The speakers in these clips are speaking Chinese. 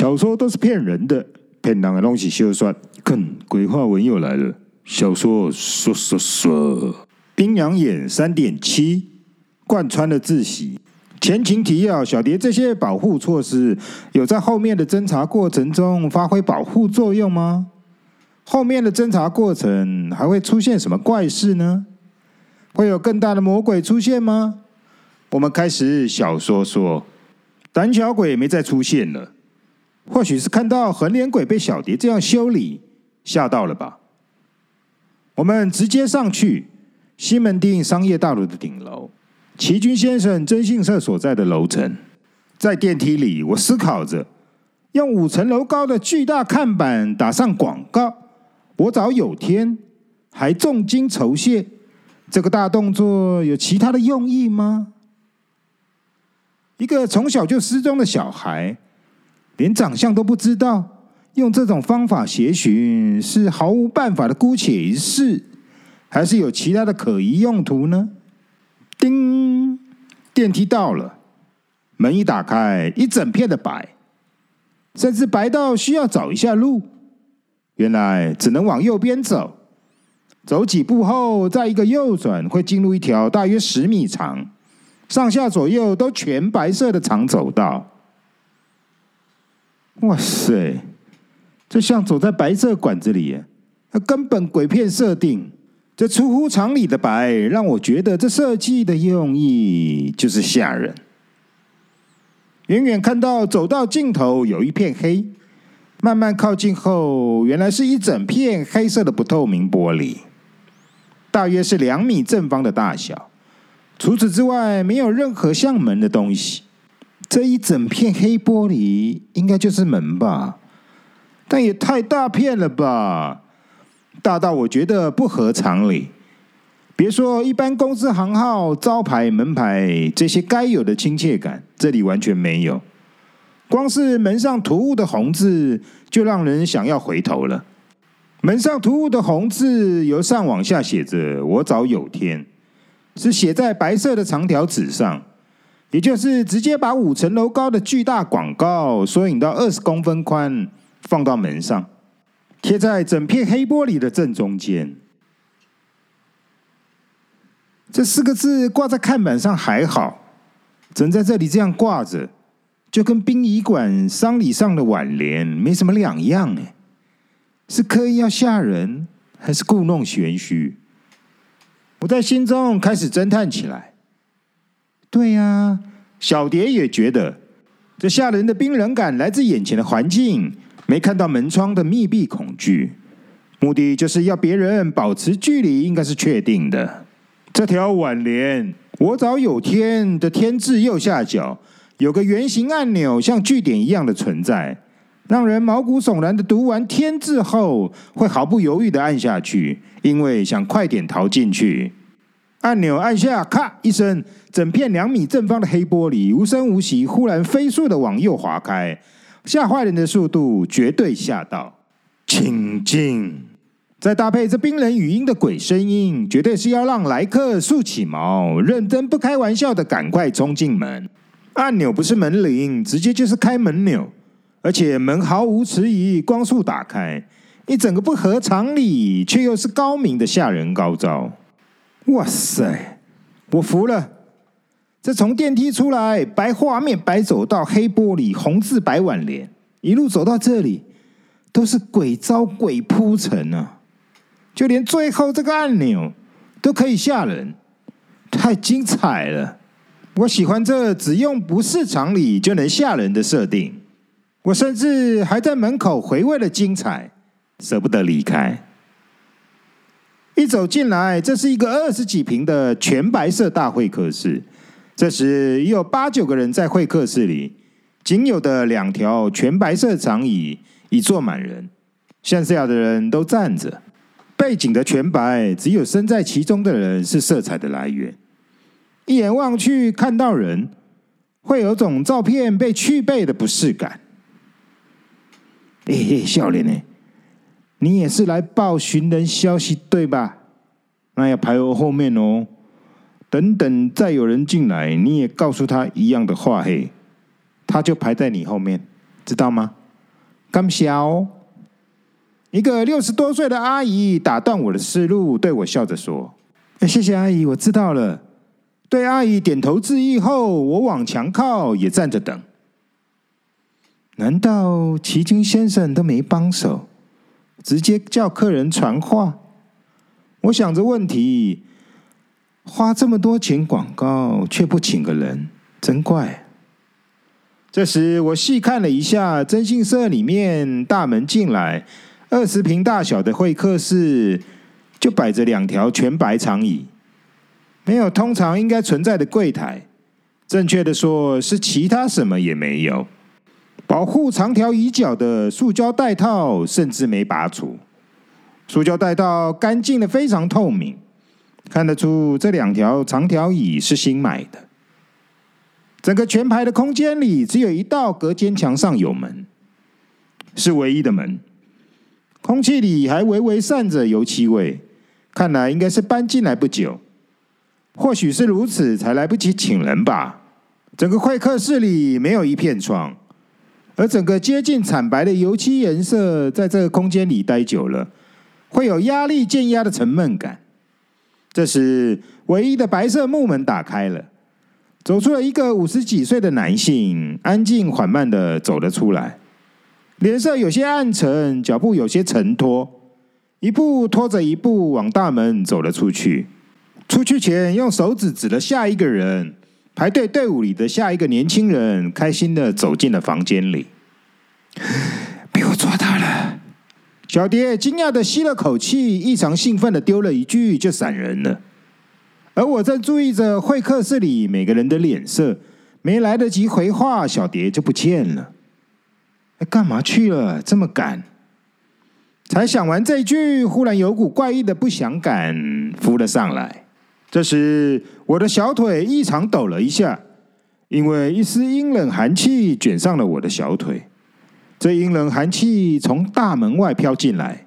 小说都是骗人的，骗人的东西休算。看，鬼话文又来了。小说说说说，阴阳眼三点七贯穿了自习。前情提要：小蝶这些保护措施有在后面的侦查过程中发挥保护作用吗？后面的侦查过程还会出现什么怪事呢？会有更大的魔鬼出现吗？我们开始小说说，胆小鬼没再出现了，或许是看到横脸鬼被小蝶这样修理吓到了吧。我们直接上去西门町商业大楼的顶楼，齐军先生征信社所在的楼层。在电梯里，我思考着用五层楼高的巨大看板打上广告：“我找有天，还重金酬谢。”这个大动作有其他的用意吗？一个从小就失踪的小孩，连长相都不知道。用这种方法协寻是毫无办法的姑且一试，还是有其他的可疑用途呢？叮，电梯到了，门一打开，一整片的白，甚至白到需要找一下路。原来只能往右边走，走几步后，再一个右转，会进入一条大约十米长、上下左右都全白色的长走道。哇塞！这像走在白色管子里，那根本鬼片设定。这出乎常理的白，让我觉得这设计的用意就是吓人。远远看到走到尽头有一片黑，慢慢靠近后，原来是一整片黑色的不透明玻璃，大约是两米正方的大小。除此之外，没有任何像门的东西。这一整片黑玻璃，应该就是门吧？但也太大片了吧，大到我觉得不合常理。别说一般公司行号、招牌、门牌这些该有的亲切感，这里完全没有。光是门上突兀的红字，就让人想要回头了。门上突兀的红字由上往下写着“我找有天”，是写在白色的长条纸上，也就是直接把五层楼高的巨大广告缩影到二十公分宽。放到门上，贴在整片黑玻璃的正中间。这四个字挂在看板上还好，整在这里这样挂着，就跟殡仪馆丧礼上的挽联没什么两样哎。是刻意要吓人，还是故弄玄虚？我在心中开始侦探起来。对呀，小蝶也觉得这吓人的冰冷感来自眼前的环境。没看到门窗的密闭恐惧，目的就是要别人保持距离，应该是确定的。这条挽联，我找有天的天字右下角有个圆形按钮，像句点一样的存在，让人毛骨悚然的读完天字后，会毫不犹豫的按下去，因为想快点逃进去。按钮按下，咔一声，整片两米正方的黑玻璃无声无息，忽然飞速的往右滑开。吓坏人的速度绝对吓到，请进！再搭配这冰冷语音的鬼声音，绝对是要让来客竖起毛，认真不开玩笑的赶快冲进门。按钮不是门铃，直接就是开门钮，而且门毫无迟疑，光速打开，一整个不合常理，却又是高明的吓人高招。哇塞，我服了！这从电梯出来，白画面、白走道、黑玻璃、红字、白挽联，一路走到这里，都是鬼招鬼铺陈啊！就连最后这个按钮都可以吓人，太精彩了！我喜欢这只用不是常理就能吓人的设定。我甚至还在门口回味了精彩，舍不得离开。一走进来，这是一个二十几平的全白色大会客室。这时已有八九个人在会客室里，仅有的两条全白色长椅已坐满人，剩下的人都站着。背景的全白，只有身在其中的人是色彩的来源。一眼望去看到人，会有种照片被去背的不适感。嘿嘿，笑脸呢？你也是来报寻人消息对吧？那要排我后面哦。等等，再有人进来，你也告诉他一样的话，嘿，他就排在你后面，知道吗？刚小，一个六十多岁的阿姨打断我的思路，对我笑着说：“谢谢阿姨，我知道了。”对阿姨点头致意后，我往墙靠，也站着等。难道奇经先生都没帮手，直接叫客人传话？我想着问题，花这么多钱广告，却不请个人，真怪。这时，我细看了一下征信社里面，大门进来，二十平大小的会客室，就摆着两条全白长椅，没有通常应该存在的柜台，正确的说是其他什么也没有。保护长条椅脚的塑胶带套甚至没拔除，塑胶带套干净的非常透明，看得出这两条长条椅是新买的。整个全排的空间里，只有一道隔间墙上有门，是唯一的门。空气里还微微散着油漆味，看来应该是搬进来不久。或许是如此，才来不及请人吧。整个会客室里没有一片窗，而整个接近惨白的油漆颜色，在这个空间里待久了，会有压力渐压的沉闷感。这时，唯一的白色木门打开了。走出了一个五十几岁的男性，安静缓慢的走了出来，脸色有些暗沉，脚步有些沉拖，一步拖着一步往大门走了出去。出去前用手指指了下一个人，排队队伍里的下一个年轻人，开心的走进了房间里。被我抓到了！小蝶惊讶的吸了口气，异常兴奋的丢了一句，就闪人了。而我正注意着会客室里每个人的脸色，没来得及回话，小蝶就不见了。干嘛去了？这么赶？才想完这句，忽然有股怪异的不祥感浮了上来。这时，我的小腿异常抖了一下，因为一丝阴冷寒气卷上了我的小腿。这阴冷寒气从大门外飘进来，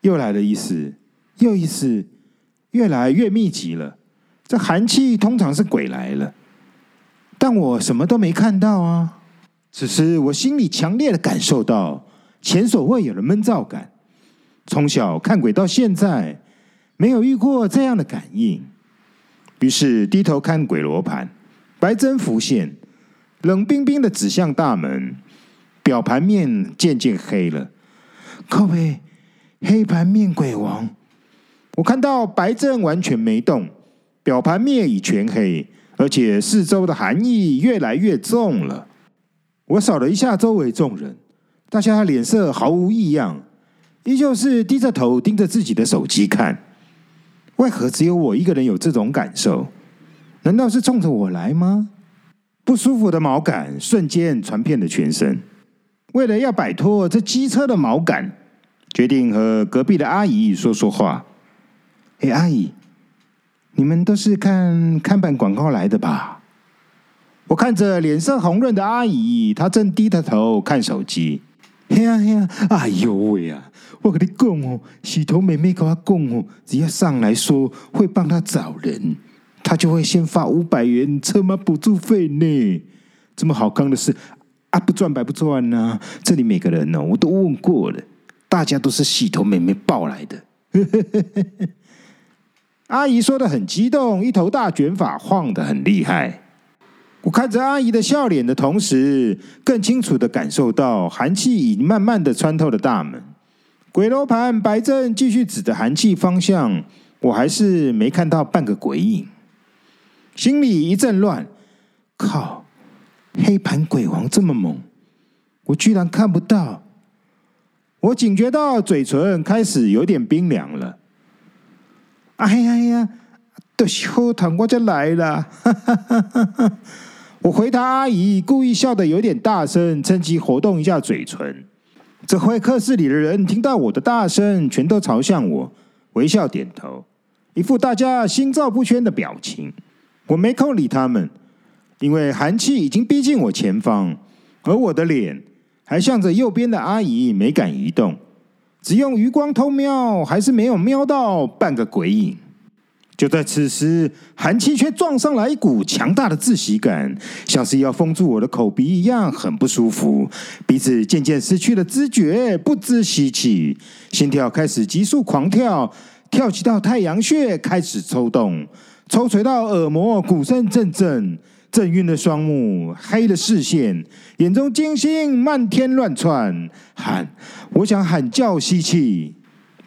又来了一丝，又一丝。越来越密集了，这寒气通常是鬼来了，但我什么都没看到啊。只是我心里强烈的感受到前所未有的闷躁感。从小看鬼到现在，没有遇过这样的感应。于是低头看鬼罗盘，白针浮现，冷冰冰的指向大门，表盘面渐渐黑了。靠北，黑盘面鬼王。我看到白阵完全没动，表盘面已全黑，而且四周的寒意越来越重了。我扫了一下周围众人，大家脸色毫无异样，依旧是低着头盯着自己的手机看。为何只有我一个人有这种感受？难道是冲着我来吗？不舒服的毛感瞬间传遍了全身。为了要摆脱这机车的毛感，决定和隔壁的阿姨说说话。哎，阿姨，你们都是看看板广告来的吧？我看着脸色红润的阿姨，她正低着头看手机。嘿呀嘿呀，哎呦喂呀！我跟你讲哦，洗头妹妹跟我讲哦，只要上来说会帮她找人，她就会先发五百元车马补助费呢。这么好康的事啊，不赚白不赚呐、啊！这里每个人呢、哦，我都问过了，大家都是洗头妹妹抱来的。阿姨说的很激动，一头大卷发晃得很厉害。我看着阿姨的笑脸的同时，更清楚的感受到寒气已慢慢的穿透了大门。鬼楼盘白正继续指着寒气方向，我还是没看到半个鬼影，心里一阵乱。靠，黑盘鬼王这么猛，我居然看不到。我警觉到嘴唇开始有点冰凉了。哎呀呀，都是后堂我就来了。我回答阿姨，故意笑得有点大声，趁机活动一下嘴唇。这会客室里的人听到我的大声，全都朝向我微笑点头，一副大家心照不宣的表情。我没空理他们，因为寒气已经逼近我前方，而我的脸还向着右边的阿姨，没敢移动。只用余光偷瞄，还是没有瞄到半个鬼影。就在此时，寒气却撞上来一股强大的窒息感，像是要封住我的口鼻一样，很不舒服。鼻子渐渐失去了知觉，不知吸气，心跳开始急速狂跳，跳起到太阳穴开始抽动，抽垂到耳膜，鼓声阵阵，震晕了双目，黑了视线，眼中金星漫天乱窜，喊，我想喊叫吸气。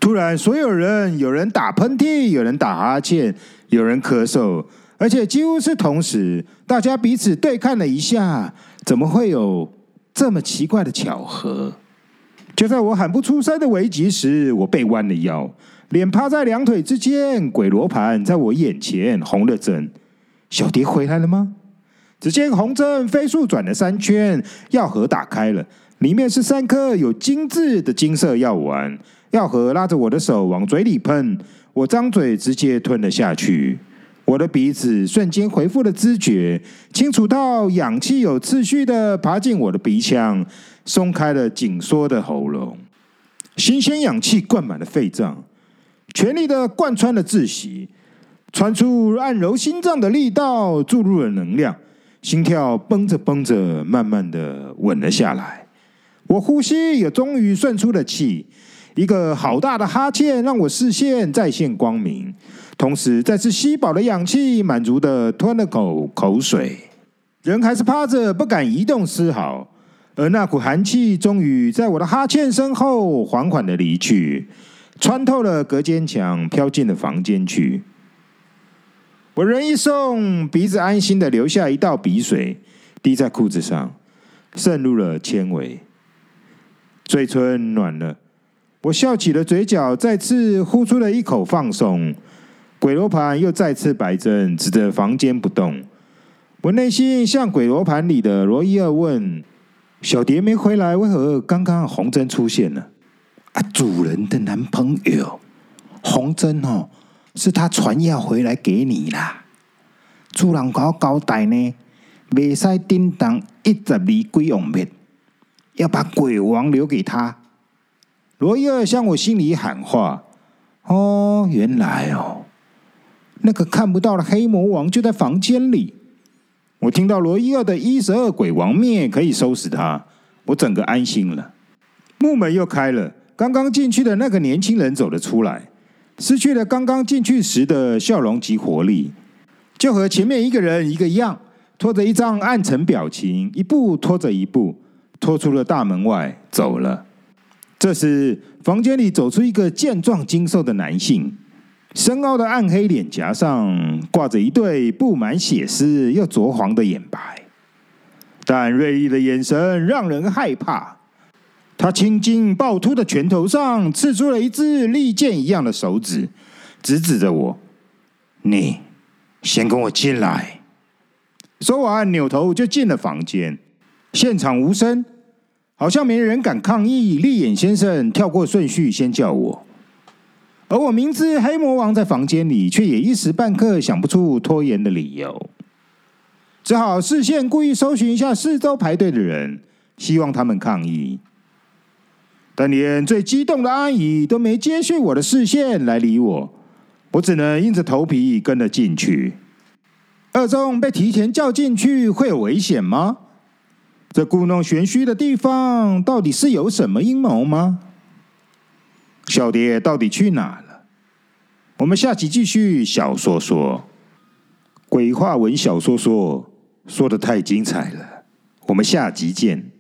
突然，所有人有人打喷嚏，有人打哈欠，有人咳嗽，而且几乎是同时，大家彼此对看了一下，怎么会有这么奇怪的巧合？就在我喊不出声的危急时，我背弯了腰，脸趴在两腿之间，鬼罗盘在我眼前红了灯。小蝶回来了吗？只见红针飞速转了三圈，药盒打开了，里面是三颗有金字的金色药丸。药盒拉着我的手往嘴里喷，我张嘴直接吞了下去。我的鼻子瞬间恢复了知觉，清楚到氧气有次序的爬进我的鼻腔，松开了紧缩的喉咙。新鲜氧气灌满了肺脏，全力的贯穿了窒息，传出按揉心脏的力道，注入了能量。心跳绷着绷着，慢慢的稳了下来。我呼吸也终于顺出了气。一个好大的哈欠让我视线再现光明，同时再次吸饱了氧气，满足的吞了口口水，人还是趴着不敢移动丝毫，而那股寒气终于在我的哈欠身后缓缓的离去，穿透了隔间墙，飘进了房间去。我人一松，鼻子安心的留下一道鼻水，滴在裤子上，渗入了纤维，嘴唇暖了。我笑起了嘴角，再次呼出了一口放松。鬼罗盘又再次摆正，指着房间不动。我内心向鬼罗盘里的罗伊尔问：“小蝶没回来，为何刚刚红针出现了？”啊，主人的男朋友红针哦，是他传药回来给你啦。主人搞交代呢，未使叮当一十二鬼王灭，要把鬼王留给他。罗伊尔向我心里喊话：“哦，原来哦，那个看不到的黑魔王就在房间里。”我听到罗伊尔的一十二鬼王灭可以收拾他，我整个安心了。木门又开了，刚刚进去的那个年轻人走了出来，失去了刚刚进去时的笑容及活力，就和前面一个人一个样，拖着一张暗沉表情，一步拖着一步，拖出了大门外，走了。这时，房间里走出一个健壮精瘦的男性，深凹的暗黑脸颊上挂着一对布满血丝又灼黄的眼白，但锐利的眼神让人害怕。他青筋暴突的拳头上刺出了一只利剑一样的手指，直指着我：“你先跟我进来。”说完，扭头就进了房间。现场无声。好像没人敢抗议，立眼先生跳过顺序先叫我，而我明知黑魔王在房间里，却也一时半刻想不出拖延的理由，只好视线故意搜寻一下四周排队的人，希望他们抗议，但连最激动的阿姨都没接续我的视线来理我，我只能硬着头皮跟了进去。二中被提前叫进去会有危险吗？这故弄玄虚的地方，到底是有什么阴谋吗？小蝶到底去哪了？我们下集继续小说说，鬼话文小说说说的太精彩了，我们下集见。